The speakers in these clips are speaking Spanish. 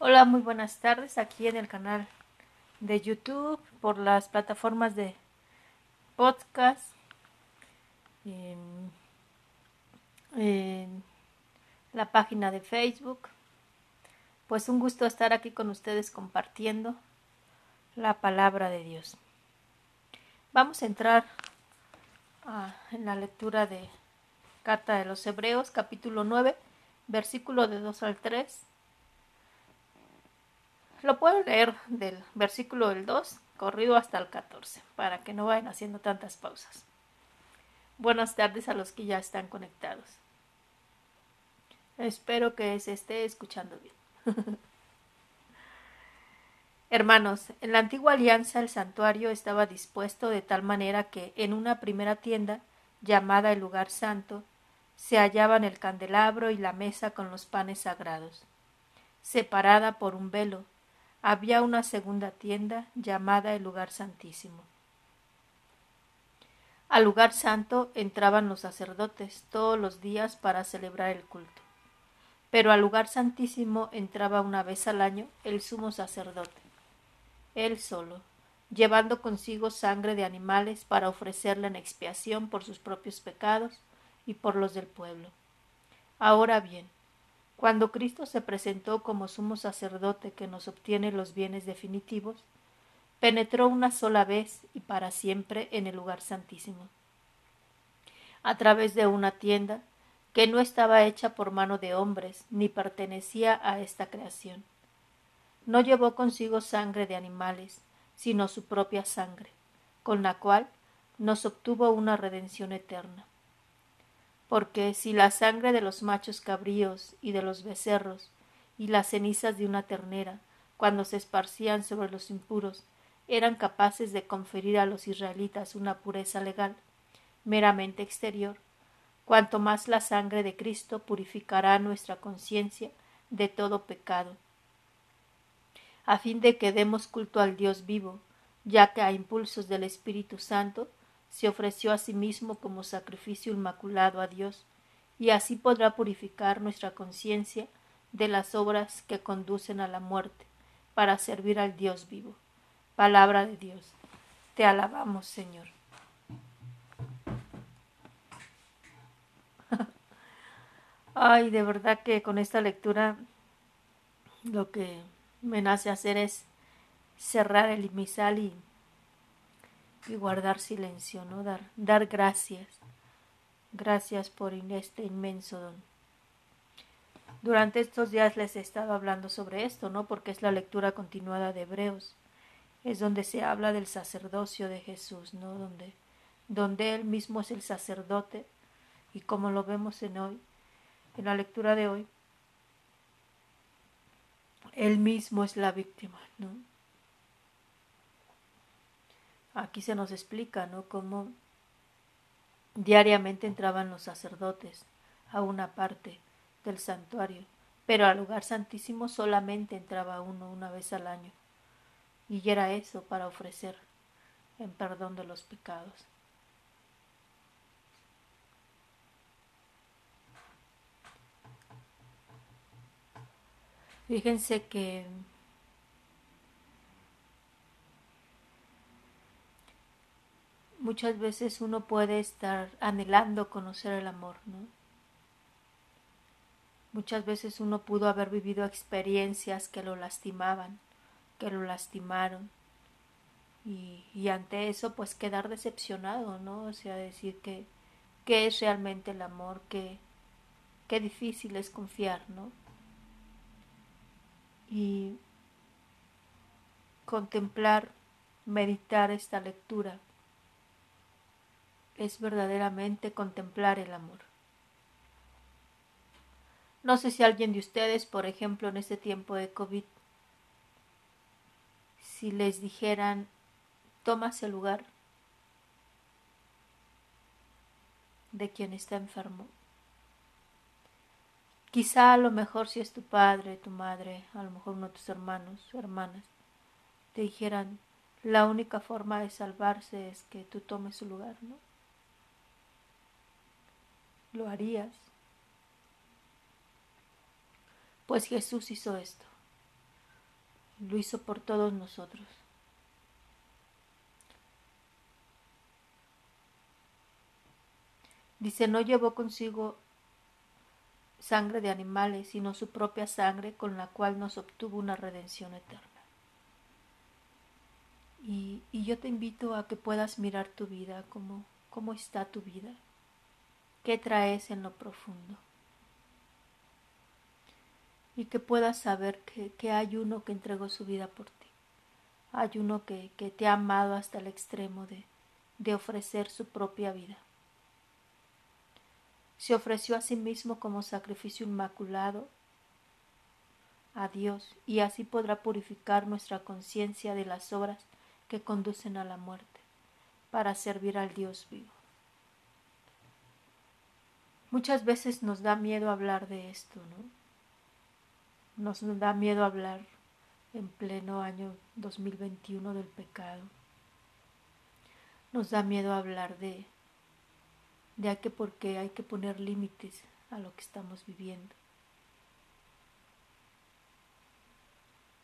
Hola, muy buenas tardes aquí en el canal de YouTube, por las plataformas de podcast, en, la página de Facebook. Pues un gusto estar aquí con ustedes compartiendo la palabra de Dios. Vamos a entrar ah, en la lectura de Carta de los Hebreos, capítulo 9, versículo de 2 al 3 lo puedo leer del versículo del 2 corrido hasta el 14, para que no vayan haciendo tantas pausas. Buenas tardes a los que ya están conectados. Espero que se esté escuchando bien. Hermanos, en la antigua alianza el santuario estaba dispuesto de tal manera que en una primera tienda, llamada el lugar santo, se hallaban el candelabro y la mesa con los panes sagrados, separada por un velo, había una segunda tienda llamada el lugar santísimo. Al lugar santo entraban los sacerdotes todos los días para celebrar el culto. Pero al lugar santísimo entraba una vez al año el sumo sacerdote, él solo, llevando consigo sangre de animales para ofrecerla en expiación por sus propios pecados y por los del pueblo. Ahora bien, cuando Cristo se presentó como sumo sacerdote que nos obtiene los bienes definitivos, penetró una sola vez y para siempre en el lugar santísimo, a través de una tienda que no estaba hecha por mano de hombres ni pertenecía a esta creación. No llevó consigo sangre de animales, sino su propia sangre, con la cual nos obtuvo una redención eterna porque si la sangre de los machos cabríos y de los becerros y las cenizas de una ternera, cuando se esparcían sobre los impuros, eran capaces de conferir a los israelitas una pureza legal, meramente exterior, cuanto más la sangre de Cristo purificará nuestra conciencia de todo pecado, a fin de que demos culto al Dios vivo, ya que a impulsos del Espíritu Santo se ofreció a sí mismo como sacrificio inmaculado a Dios, y así podrá purificar nuestra conciencia de las obras que conducen a la muerte, para servir al Dios vivo. Palabra de Dios. Te alabamos, Señor. Ay, de verdad que con esta lectura lo que me nace hacer es cerrar el misal y y guardar silencio, ¿no? Dar, dar gracias. Gracias por este inmenso don. Durante estos días les he estado hablando sobre esto, ¿no? Porque es la lectura continuada de Hebreos. Es donde se habla del sacerdocio de Jesús, ¿no? Donde, donde Él mismo es el sacerdote y como lo vemos en hoy, en la lectura de hoy, Él mismo es la víctima, ¿no? Aquí se nos explica, ¿no? Cómo diariamente entraban los sacerdotes a una parte del santuario, pero al lugar santísimo solamente entraba uno una vez al año, y era eso para ofrecer en perdón de los pecados. Fíjense que muchas veces uno puede estar anhelando conocer el amor, ¿no? Muchas veces uno pudo haber vivido experiencias que lo lastimaban, que lo lastimaron. Y, ante eso, pues quedar decepcionado, ¿no? O sea, decir que, qué es realmente el amor, que qué difícil es confiar, ¿no? Y contemplar, meditar esta lectura es verdaderamente contemplar el amor. No sé si alguien de ustedes, por ejemplo, en este tiempo de COVID, si les dijeran, tomas el lugar de quien está enfermo. Quizá a lo mejor si es tu padre, tu madre, a lo mejor uno de tus hermanos hermanas, te dijeran, la única forma de salvarse es que tú tomes su lugar, ¿no? ¿Lo harías? Pues Jesús hizo esto. lo hizo por todos nosotros. Dice, no llevó consigo sangre de animales, sino su propia sangre con la cual nos obtuvo una redención eterna. Y, y yo te invito a que puedas mirar tu vida, como cómo está tu vida, qué traes en lo profundo. Y que puedas saber que, que hay uno que entregó su vida por ti. Hay uno que, que te ha amado hasta el extremo de, de ofrecer su propia vida se ofreció a sí mismo como sacrificio inmaculado a Dios y así podrá purificar nuestra conciencia de las obras que conducen a la muerte para servir al Dios vivo. Muchas veces nos da miedo hablar de esto, ¿no? Nos da miedo hablar en pleno año 2021 del pecado. Nos da miedo hablar de de que porque hay que poner límites a lo que estamos viviendo.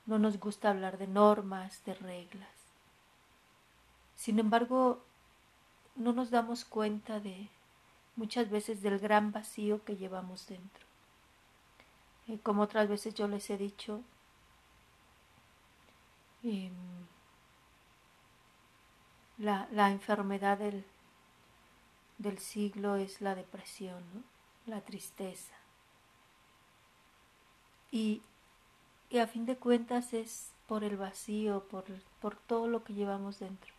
No nos gusta hablar de normas, de reglas. Sin embargo, no nos damos cuenta de muchas veces del gran vacío que llevamos dentro. Y como otras veces yo les he dicho, em, la, la enfermedad del, del siglo es la depresión, la tristeza. Y, y, a fin de cuentas es por el vacío, por, por todo lo que llevamos dentro.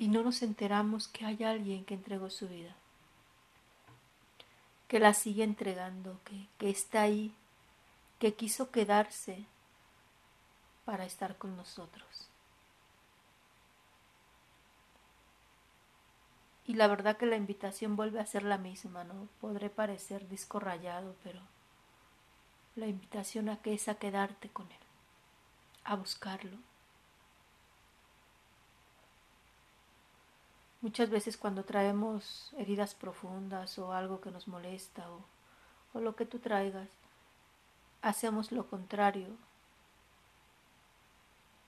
Y no nos enteramos que hay alguien que entregó su vida, que la sigue entregando, que, que está ahí, que quiso quedarse para estar con nosotros. Y la verdad que la invitación vuelve a ser la misma, ¿no? Podré parecer disco rayado, pero la invitación a que es a quedarte con él, a buscarlo. Muchas veces cuando traemos heridas profundas o algo que nos molesta o, o lo que tú traigas, hacemos lo contrario,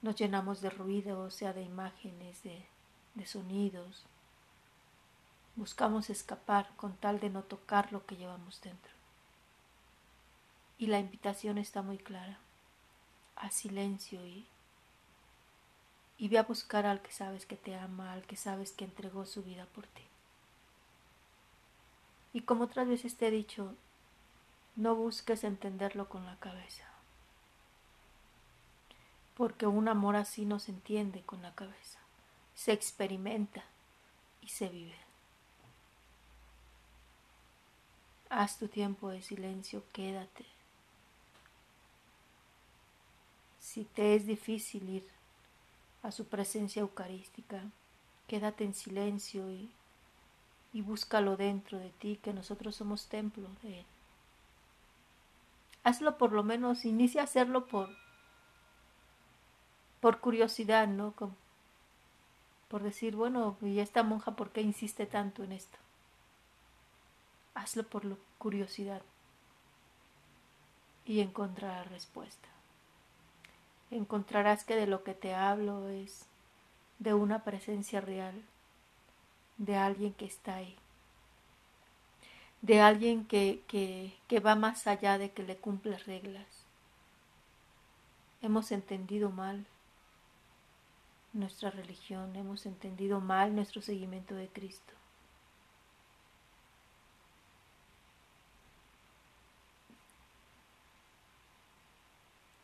nos llenamos de ruido, o sea, de imágenes, de, de sonidos. Buscamos escapar con tal de no tocar lo que llevamos dentro. Y la invitación está muy clara. A silencio y, y ve a buscar al que sabes que te ama, al que sabes que entregó su vida por ti. Y como otras veces te he dicho, no busques entenderlo con la cabeza porque un amor así no se entiende con la cabeza, se experimenta y se vive. Haz tu tiempo de silencio, quédate. Si te es difícil ir a su presencia eucarística, quédate en silencio y, y búscalo dentro de ti, que nosotros somos templo de Él. Hazlo por lo menos, inicia a hacerlo por por curiosidad, ¿no? por decir, bueno, ¿y esta monja por qué insiste tanto en esto? Hazlo por curiosidad y encontrarás respuesta. Encontrarás que de lo que te hablo es de una presencia real, de alguien que está ahí, de alguien que, que, que va más allá de que le cumple reglas. Hemos entendido mal nuestra religión, hemos entendido mal nuestro seguimiento de Cristo.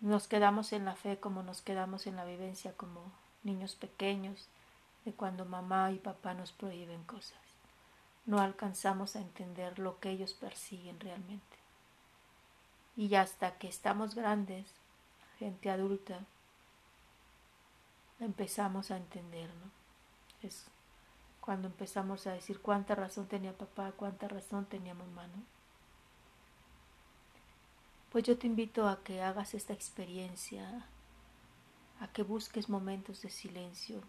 Nos quedamos en la fe como nos quedamos en la vivencia como niños pequeños de cuando mamá y papá nos prohíben cosas. No alcanzamos a entender lo que ellos persiguen realmente. Y hasta que estamos grandes, gente adulta, empezamos a entender, ¿no? Es cuando empezamos a decir cuánta razón tenía papá, cuánta razón tenía mamá, ¿no? Pues yo te invito a que hagas esta experiencia, a que busques momentos de silencio.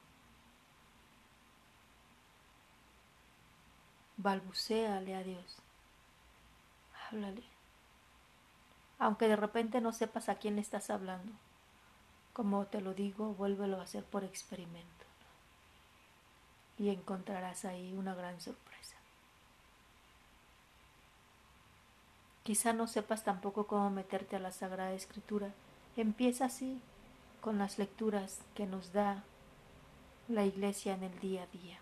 Balbuceale a Dios. háblale. Aunque de repente no sepas a quién estás hablando, como te lo digo, vuélvelo a hacer por experimento. Y encontrarás ahí una gran sorpresa. Quizá no sepas tampoco cómo meterte a la Sagrada Escritura. Empieza así, con las lecturas que nos da la Iglesia en el día a día.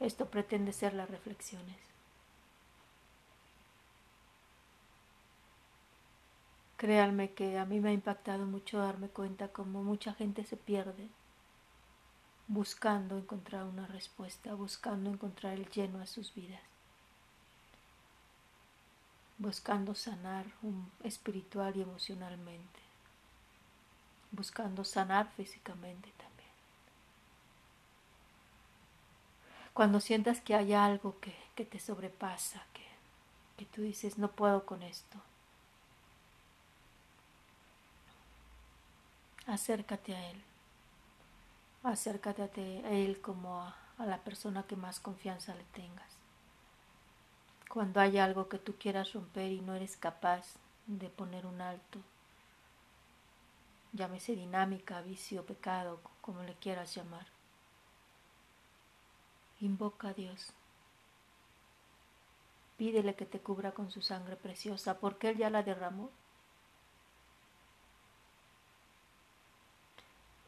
Esto pretende ser las reflexiones. Créanme que a mí me ha impactado mucho darme cuenta cómo mucha gente se pierde buscando encontrar una respuesta, buscando encontrar el lleno a sus vidas, buscando sanar espiritual y emocionalmente, buscando sanar físicamente también. Cuando sientas que hay algo que, que te sobrepasa, que, que tú dices, no puedo con esto, acércate a Él. Acércate a Él como a, la persona que más confianza le tengas. Cuando hay algo que tú quieras romper y no eres capaz de poner un alto, llámese dinámica, vicio, pecado, como le quieras llamar. Invoca a Dios. Pídele que te cubra con su sangre preciosa, porque Él ya la derramó.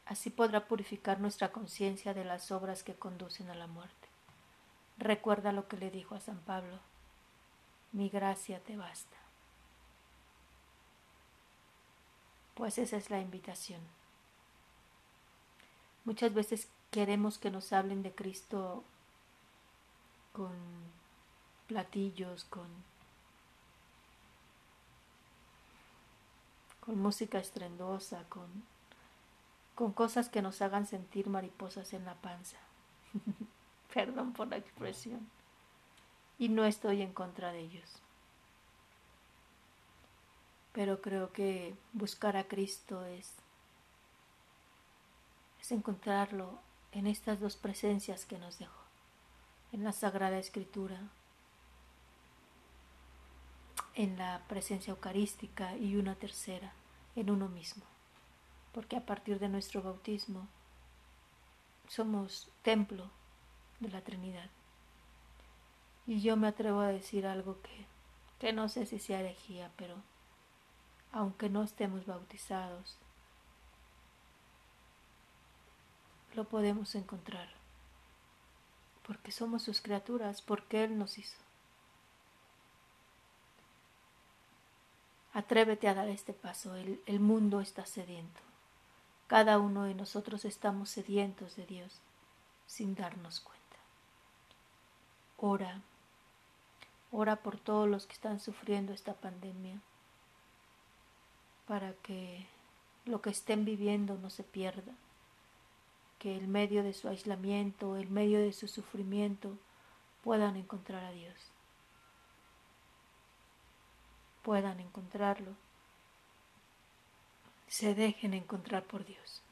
Así podrá purificar nuestra conciencia de las obras que conducen a la muerte. Recuerda lo que le dijo a San Pablo, mi gracia te basta. Pues esa es la invitación. Muchas veces queremos que nos hablen de Cristo con platillos, con, con música estrendosa, con con cosas que nos hagan sentir mariposas en la panza. Perdón por la expresión. Y no estoy en contra de ellos. Pero creo que buscar a Cristo es, es encontrarlo en estas dos presencias que nos dejó, en la Sagrada Escritura, en la presencia eucarística y una tercera, en uno mismo porque a partir de nuestro bautismo somos templo de la Trinidad. Y yo me atrevo a decir algo que, que no sé si sea herejía, pero aunque no estemos bautizados, lo podemos encontrar, porque somos sus criaturas, porque Él nos hizo. Atrévete a dar este paso, el, el mundo está sediento. Cada uno de nosotros estamos sedientos de Dios sin darnos cuenta. Ora, ora por todos los que están sufriendo esta pandemia, para que lo que estén viviendo no se pierda, que el medio de su aislamiento, el medio de su sufrimiento, puedan encontrar a Dios, puedan encontrarlo se dejen encontrar por Dios.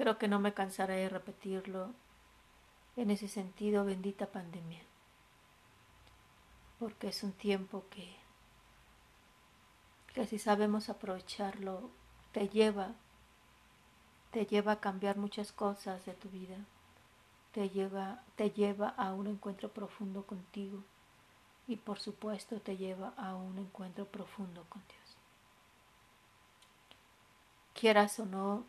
Creo que no me cansaré de repetirlo en ese sentido, bendita pandemia, porque es un tiempo que, que si sabemos aprovecharlo, te lleva, te lleva a cambiar muchas cosas de tu vida. Te lleva, te lleva a un encuentro profundo contigo. Y por supuesto te lleva a un encuentro profundo con Dios. Quieras o no,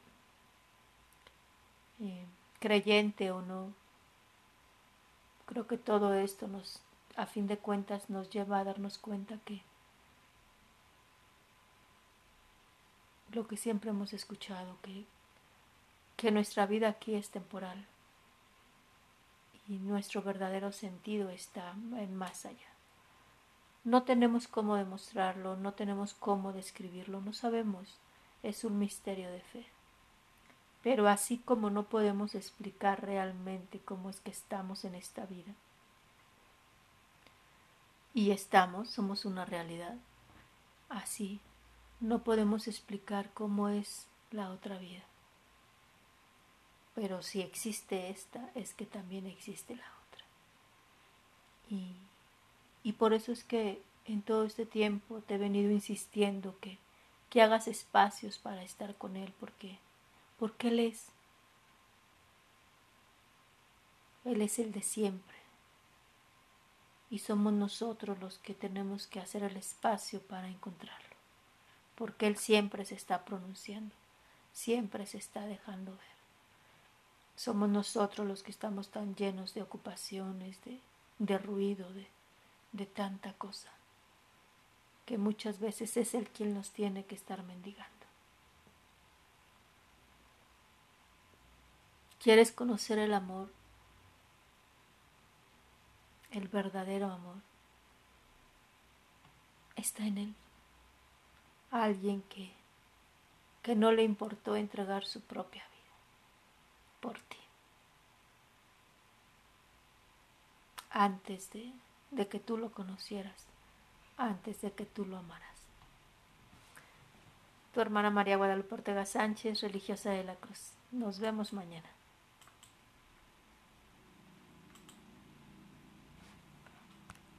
eh, creyente o no, creo que todo esto nos, a fin de cuentas, nos lleva a darnos cuenta que lo que siempre hemos escuchado, que, que nuestra vida aquí es temporal y nuestro verdadero sentido está en más allá. No tenemos cómo demostrarlo, no tenemos cómo describirlo, no sabemos, es un misterio de fe. Pero así como no podemos explicar realmente cómo es que estamos en esta vida, y estamos, somos una realidad, así no podemos explicar cómo es la otra vida. Pero si existe esta, es que también existe la otra. Y, y por eso es que en todo este tiempo te he venido insistiendo que, que hagas espacios para estar con Él, porque, porque Él es. Él es el de siempre. Y somos nosotros los que tenemos que hacer el espacio para encontrarlo. Porque Él siempre se está pronunciando, siempre se está dejando ver. Somos nosotros los que estamos tan llenos de ocupaciones, de, de ruido, de, de tanta cosa, que muchas veces es el quien nos tiene que estar mendigando. ¿Quieres conocer el amor? El verdadero amor está en él. Alguien que, que no le importó entregar su propia vida por ti. Antes de, de que tú lo conocieras, antes de que tú lo amaras. Tu hermana María Guadalupe Ortega Sánchez, religiosa de la Cruz. Nos vemos mañana.